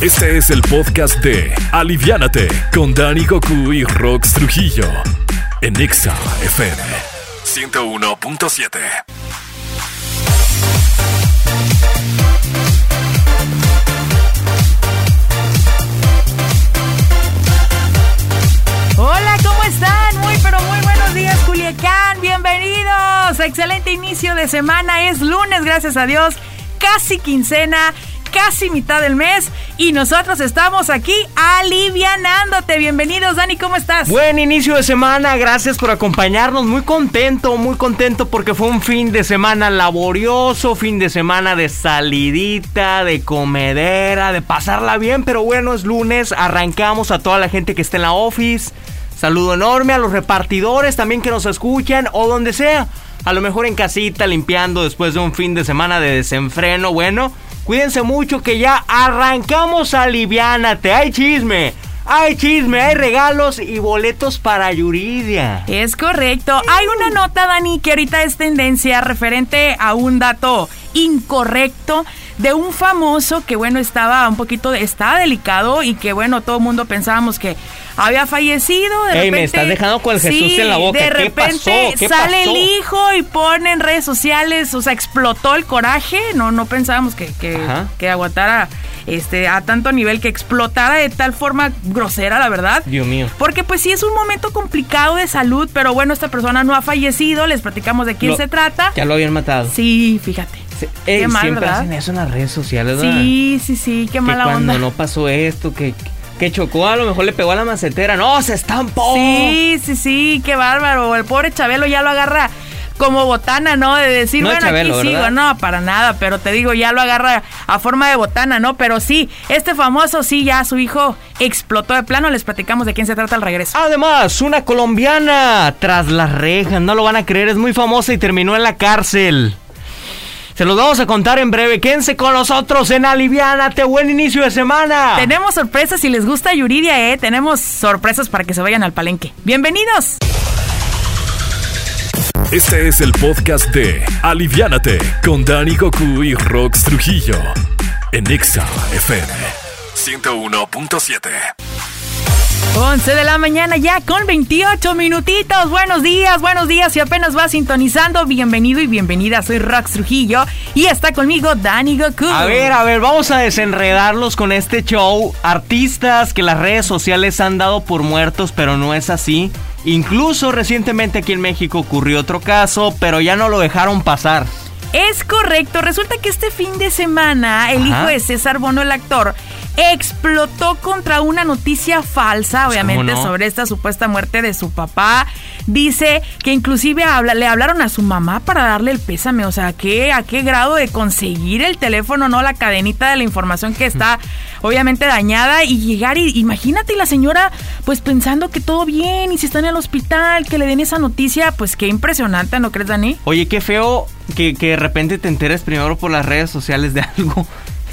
Este es el podcast de Aliviánate con Dani Goku y Rox Trujillo en Exa FM 101.7. Hola, ¿cómo están? Muy, pero muy buenos días, Culiacán. Bienvenidos. Excelente inicio de semana. Es lunes, gracias a Dios. Casi quincena casi mitad del mes y nosotros estamos aquí alivianándote. Bienvenidos, Dani, ¿cómo estás? Buen inicio de semana, gracias por acompañarnos. Muy contento, muy contento porque fue un fin de semana laborioso, fin de semana de salidita, de comedera, de pasarla bien, pero bueno, es lunes, arrancamos a toda la gente que está en la office. Saludo enorme a los repartidores también que nos escuchan o donde sea. A lo mejor en casita limpiando después de un fin de semana de desenfreno. Bueno, Cuídense mucho que ya arrancamos a Liviánate. Hay chisme. Hay chisme, hay regalos y boletos para Yuridia. Es correcto. Hay una nota, Dani, que ahorita es tendencia referente a un dato incorrecto de un famoso que, bueno, estaba un poquito, está delicado y que, bueno, todo el mundo pensábamos que había fallecido. De repente, me estás dejando con el Jesús en la boca. De repente sale el hijo y pone en redes sociales, o sea, explotó el coraje. No, no pensábamos que, que, que aguantara este, a tanto nivel que explotara de tal forma grosera, la verdad. Dios mío. Porque pues sí es un momento complicado de salud, pero bueno, esta persona no ha fallecido, les platicamos de quién se trata. Ya lo habían matado. Sí, fíjate. Qué mal, siempre hacen eso en las redes sociales, ¿verdad? Sí, sí, sí, qué mala que cuando no pasó esto, que que chocó, a lo mejor le pegó a la macetera. ¡No, se estampó! Sí, sí, sí, qué bárbaro. El pobre Chabelo ya lo agarra como botana, ¿no? De decir, bueno, aquí sigo. No, para nada, pero te digo, ya lo agarra a forma de botana, ¿no? Pero sí, este famoso, sí, ya su hijo explotó de plano. Les platicamos de quién se trata al regreso. Además, una colombiana tras las rejas, no lo van a creer, es muy famosa y terminó en la cárcel. Se los vamos a contar en breve. Quédense con nosotros en Aliviánate. Buen inicio de semana. Tenemos sorpresas si les gusta Yuridia, ¿eh? Tenemos sorpresas para que se vayan al palenque. ¡Bienvenidos! Este es el podcast de Aliviánate con Dani Goku y Rox Trujillo en Exa FM 101.7. 11 de la mañana ya con 28 minutitos. Buenos días, buenos días. Si apenas va sintonizando, bienvenido y bienvenida. Soy Rox Trujillo y está conmigo Dani Goku. A ver, a ver, vamos a desenredarlos con este show. Artistas que las redes sociales han dado por muertos, pero no es así. Incluso recientemente aquí en México ocurrió otro caso, pero ya no lo dejaron pasar. Es correcto, resulta que este fin de semana el hijo de César Bono, el actor, explotó contra una noticia falsa, obviamente, sobre esta supuesta muerte de su papá. Dice que inclusive le hablaron a su mamá para darle el pésame. O sea, ¿qué, ¿a qué grado de conseguir el teléfono, no? La cadenita de la información que está obviamente dañada y llegar y imagínate la señora pues pensando que todo bien y si está en el hospital, que le den esa noticia, pues qué impresionante, ¿no crees, Dani? Oye, qué feo que, que de repente te enteres primero por las redes sociales de algo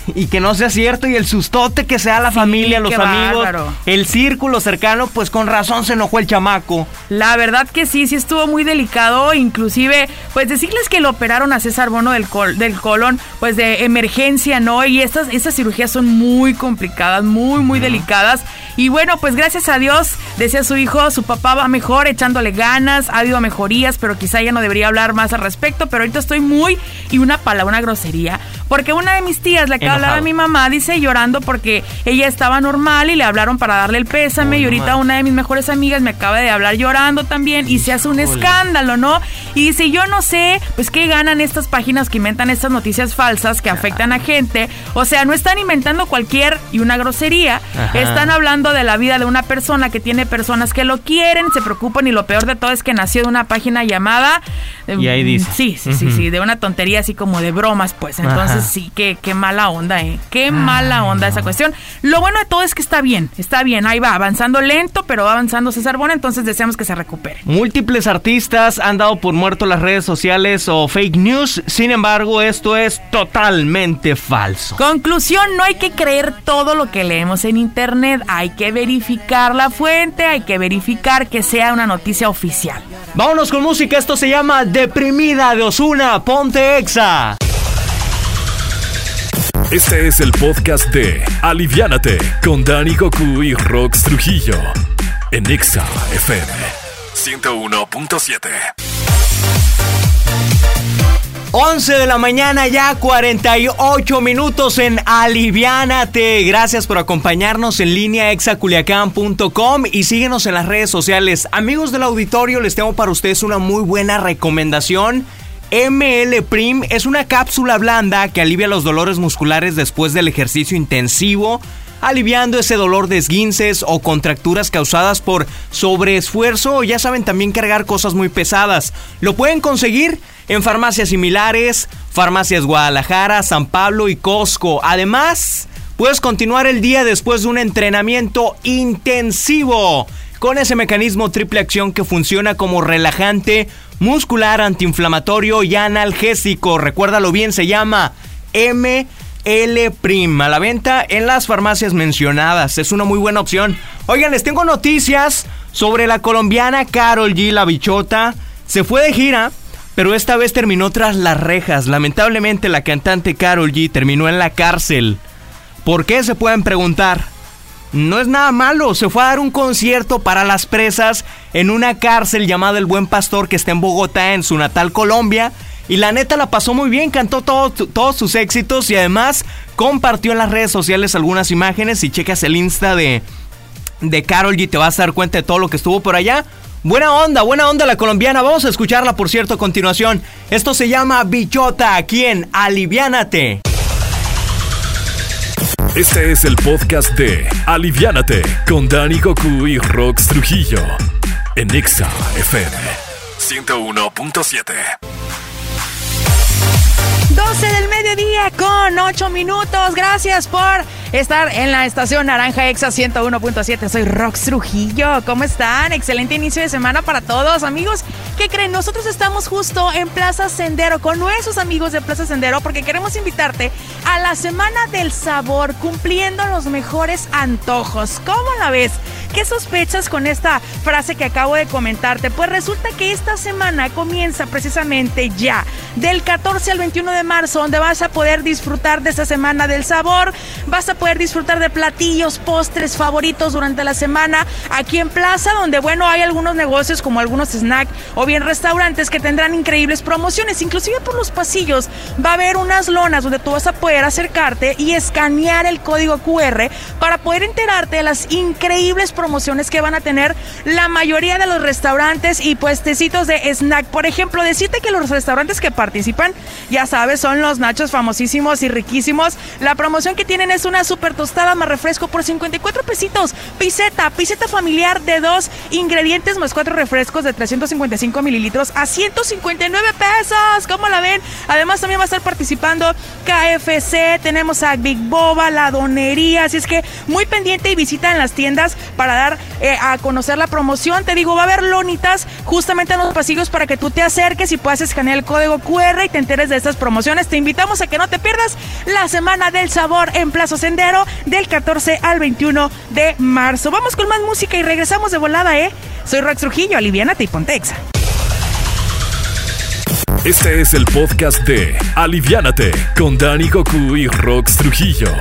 y que no sea cierto y el sustote que sea la familia, los amigos, el círculo cercano, pues con razón se enojó el chamaco. La verdad que sí, sí estuvo muy delicado, inclusive pues decirles que lo operaron a César Bono del, del colon, pues de emergencia, ¿no? Y estas, estas cirugías son muy complicadas, muy, muy delicadas. Y bueno, pues gracias a Dios, decía su hijo, su papá va mejor, echándole ganas, ha habido mejorías, pero quizá ya no debería hablar más al respecto, pero ahorita estoy muy, y una palabra, una grosería, porque una de mis tías, la que hablaba a mi mamá, dice llorando porque ella estaba normal y le hablaron para darle el pésame, y ahorita una de mis mejores amigas me acaba de hablar llorando también, y se hace un escándalo, ¿no? Y dice, yo no sé, pues qué ganan estas páginas que inventan estas noticias falsas que afectan a gente, o sea, no están inventando cualquier y una grosería, están hablando de la vida de una persona que tiene personas que lo quieren, se preocupan y lo peor de todo es que nació de una página llamada... Y ahí dice. Sí, sí, sí, sí, de una tontería así como de bromas, pues. Entonces sí, qué, qué mala onda, ¿eh? Qué mala onda esa cuestión. Lo bueno de todo es que está bien, está bien, ahí va, avanzando lento, pero va avanzando César Bona, entonces deseamos que se recupere. Múltiples artistas han dado por muerto las redes sociales o fake news, sin embargo, esto es totalmente falso. Conclusión, no hay que creer todo lo que leemos en internet, hay que verificar la fuente, hay que verificar que sea una noticia oficial. Vámonos con música, esto se llama Deprimida de Osuna, ponte exa. Este es el podcast de Aliviánate con Dani Goku y Rox Trujillo en Exa FM 101.7. 11 de la mañana ya 48 minutos en Aliviánate. Gracias por acompañarnos en línea exaculiacán.com y síguenos en las redes sociales. Amigos del auditorio, les tengo para ustedes una muy buena recomendación. ML Prim es una cápsula blanda que alivia los dolores musculares después del ejercicio intensivo, aliviando ese dolor de esguinces o contracturas causadas por sobreesfuerzo o ya saben también cargar cosas muy pesadas. Lo pueden conseguir en farmacias similares, farmacias Guadalajara, San Pablo y Costco. Además, puedes continuar el día después de un entrenamiento intensivo con ese mecanismo triple acción que funciona como relajante, muscular, antiinflamatorio y analgésico. Recuérdalo bien, se llama ML. A la venta en las farmacias mencionadas. Es una muy buena opción. Oigan, les tengo noticias sobre la colombiana Carol G. La Bichota. Se fue de gira, pero esta vez terminó tras las rejas. Lamentablemente la cantante Carol G terminó en la cárcel. ¿Por qué? Se pueden preguntar. No es nada malo, se fue a dar un concierto para las presas en una cárcel llamada El Buen Pastor que está en Bogotá, en su natal Colombia. Y la neta la pasó muy bien, cantó todos sus éxitos y además compartió en las redes sociales algunas imágenes. Si checas el Insta de, de Carol G te vas a dar cuenta de todo lo que estuvo por allá. Buena onda, buena onda la colombiana. Vamos a escucharla, por cierto, a continuación. Esto se llama Bichota, aquí en Aliviánate. Este es el podcast de Aliviánate con Dani Goku y Rox Trujillo en Exa FM 101.7. 12 del mediodía con 8 minutos. Gracias por estar en la estación Naranja Exa 101.7. Soy Rox Trujillo. ¿Cómo están? Excelente inicio de semana para todos, amigos. ¿Qué creen? Nosotros estamos justo en Plaza Sendero con nuestros amigos de Plaza Sendero porque queremos invitarte a la Semana del Sabor, cumpliendo los mejores antojos. ¿Cómo la ves? ¿Qué sospechas con esta frase que acabo de comentarte? Pues resulta que esta semana comienza precisamente ya, del 14 al 21 de marzo, donde vas a poder disfrutar de esta semana del sabor, vas a poder disfrutar de platillos, postres favoritos durante la semana aquí en Plaza, donde bueno, hay algunos negocios como algunos snacks o bien restaurantes que tendrán increíbles promociones, inclusive por los pasillos va a haber unas lonas donde tú vas a poder acercarte y escanear el código QR para poder enterarte de las increíbles promociones promociones que van a tener la mayoría de los restaurantes y puestecitos de snack. Por ejemplo, decirte que los restaurantes que participan, ya sabes, son los nachos famosísimos y riquísimos. La promoción que tienen es una super tostada más refresco por 54 pesitos. Piseta, piseta familiar de dos ingredientes más cuatro refrescos de 355 mililitros a 159 pesos. ¿Cómo la ven? Además, también va a estar participando KFC, tenemos a Big Boba, la donería. Así es que muy pendiente y visita en las tiendas para dar eh, a conocer la promoción. Te digo, va a haber lonitas justamente en los pasillos para que tú te acerques y puedas escanear el código QR y te enteres de estas promociones. Te invitamos a que no te pierdas la Semana del Sabor en Plazo Sendero del 14 al 21 de marzo. Vamos con más música y regresamos de volada, ¿eh? Soy Rox Trujillo, aliviánate y pontexa. Este es el podcast de Aliviánate con Dani Goku y Rox Trujillo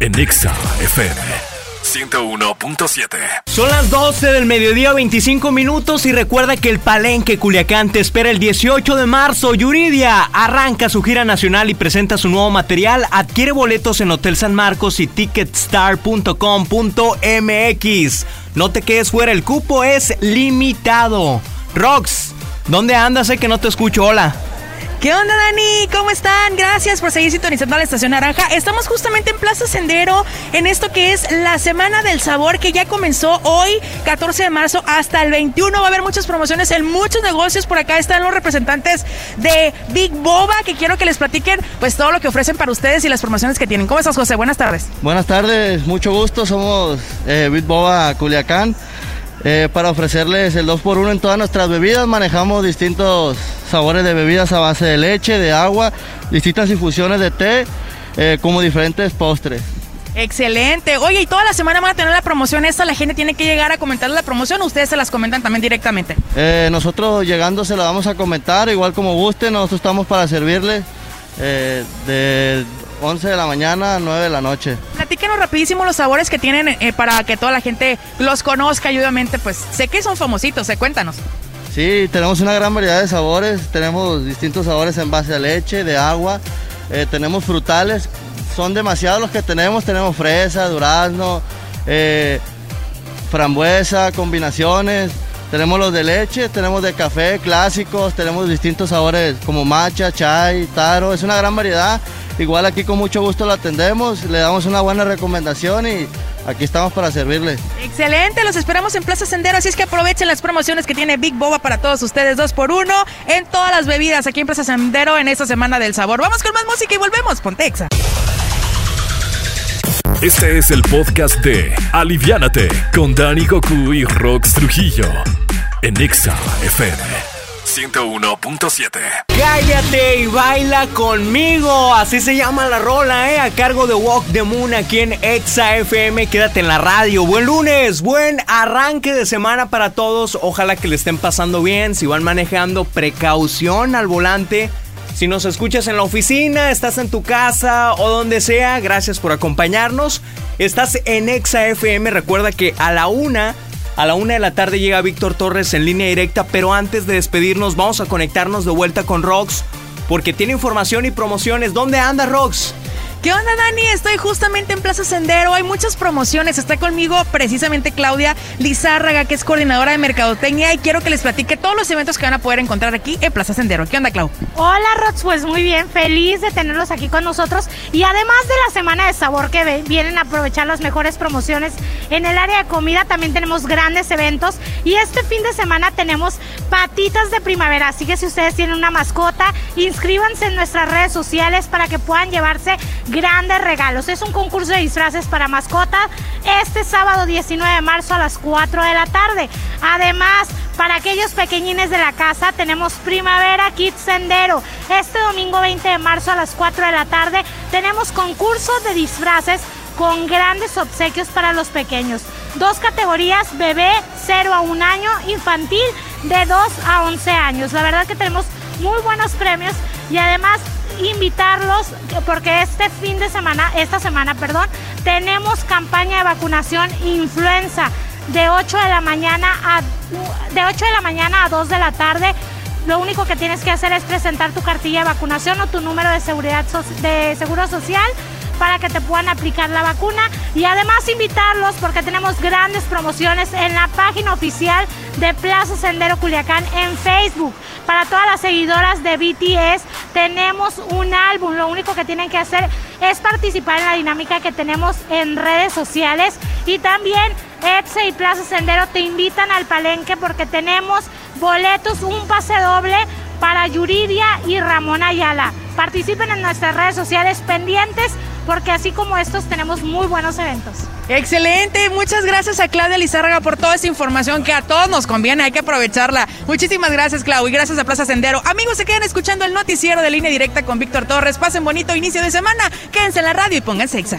en Exa FM 101.7. Son las 12 del mediodía, 25 minutos y recuerda que el Palenque Culiacán te espera el 18 de marzo. Yuridia arranca su gira nacional y presenta su nuevo material. Adquiere boletos en Hotel San Marcos y ticketstar.com.mx. No te quedes fuera, el cupo es limitado. Rox, ¿dónde andas? Sé que no te escucho. Hola. ¿Qué onda, Dani? ¿Cómo están? Gracias por seguir sintonizando a la Estación Naranja. Estamos justamente en Plaza Sendero, en esto que es la Semana del Sabor, que ya comenzó hoy, 14 de marzo, hasta el 21. Va a haber muchas promociones en muchos negocios. Por acá están los representantes de Big Boba, que quiero que les platiquen pues todo lo que ofrecen para ustedes y las promociones que tienen. ¿Cómo estás, José? Buenas tardes. Buenas tardes, mucho gusto. Somos eh, Big Boba Culiacán. Eh, para ofrecerles el 2x1 en todas nuestras bebidas. Manejamos distintos sabores de bebidas a base de leche, de agua, distintas infusiones de té, eh, como diferentes postres. Excelente. Oye, y toda la semana van a tener la promoción esta. La gente tiene que llegar a comentar la promoción. Ustedes se las comentan también directamente. Eh, nosotros llegando se la vamos a comentar, igual como guste. Nosotros estamos para servirles de 11 de la mañana, 9 de la noche. Platíquenos rapidísimo los sabores que tienen eh, para que toda la gente los conozca y obviamente pues sé que son famositos, eh, cuéntanos. Sí, tenemos una gran variedad de sabores, tenemos distintos sabores en base a leche, de agua, eh, tenemos frutales, son demasiados los que tenemos, tenemos fresa, durazno, eh, frambuesa, combinaciones, tenemos los de leche, tenemos de café clásicos, tenemos distintos sabores como matcha, chai, taro, es una gran variedad. Igual aquí con mucho gusto lo atendemos, le damos una buena recomendación y aquí estamos para servirle. Excelente, los esperamos en Plaza Sendero, así es que aprovechen las promociones que tiene Big Boba para todos ustedes, dos por uno, en todas las bebidas aquí en Plaza Sendero en esta semana del sabor. Vamos con más música y volvemos, Pontexa. Este es el podcast de Aliviánate con Dani Goku y Rox Trujillo en Exa FM 101.7. Cállate y baila conmigo. Así se llama la rola, ¿eh? A cargo de Walk the Moon aquí en Exa FM. Quédate en la radio. Buen lunes, buen arranque de semana para todos. Ojalá que le estén pasando bien. Si van manejando, precaución al volante. Si nos escuchas en la oficina, estás en tu casa o donde sea, gracias por acompañarnos. Estás en Exa FM. Recuerda que a la una a la una de la tarde llega Víctor Torres en línea directa, pero antes de despedirnos vamos a conectarnos de vuelta con Rox porque tiene información y promociones. ¿Dónde anda Rox? ¿Qué onda, Dani? Estoy justamente en Plaza Sendero. Hay muchas promociones. Está conmigo precisamente Claudia Lizárraga, que es coordinadora de Mercadotecnia, y quiero que les platique todos los eventos que van a poder encontrar aquí en Plaza Sendero. ¿Qué onda, Clau? Hola, Rox. Pues muy bien, feliz de tenerlos aquí con nosotros. Y además de la semana de sabor que vienen a aprovechar las mejores promociones en el área de comida, también tenemos grandes eventos. Y este fin de semana tenemos patitas de primavera. Así que si ustedes tienen una mascota, inscríbanse en nuestras redes sociales para que puedan llevarse grandes regalos. Es un concurso de disfraces para mascotas este sábado 19 de marzo a las 4 de la tarde. Además, para aquellos pequeñines de la casa tenemos Primavera Kids Sendero. Este domingo 20 de marzo a las 4 de la tarde tenemos concurso de disfraces con grandes obsequios para los pequeños. Dos categorías, bebé 0 a 1 año, infantil de 2 a 11 años. La verdad que tenemos muy buenos premios y además invitarlos porque este fin de semana, esta semana, perdón, tenemos campaña de vacunación influenza de 8 de la mañana a de 8 de la mañana a 2 de la tarde. Lo único que tienes que hacer es presentar tu cartilla de vacunación o tu número de seguridad de seguro social para que te puedan aplicar la vacuna y además invitarlos porque tenemos grandes promociones en la página oficial de Plaza Sendero Culiacán en Facebook. Para todas las seguidoras de BTS tenemos un álbum, lo único que tienen que hacer es participar en la dinámica que tenemos en redes sociales y también Etse y Plaza Sendero te invitan al palenque porque tenemos boletos, un pase doble para Yuridia y Ramón Ayala. Participen en nuestras redes sociales pendientes porque así como estos tenemos muy buenos eventos. Excelente, muchas gracias a Claudia Lizárraga por toda esa información que a todos nos conviene, hay que aprovecharla. Muchísimas gracias, Clau, y gracias a Plaza Sendero. Amigos, se quedan escuchando el noticiero de línea directa con Víctor Torres. Pasen bonito inicio de semana, quédense en la radio y pónganse exa.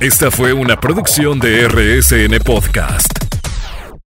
Esta fue una producción de RSN Podcast.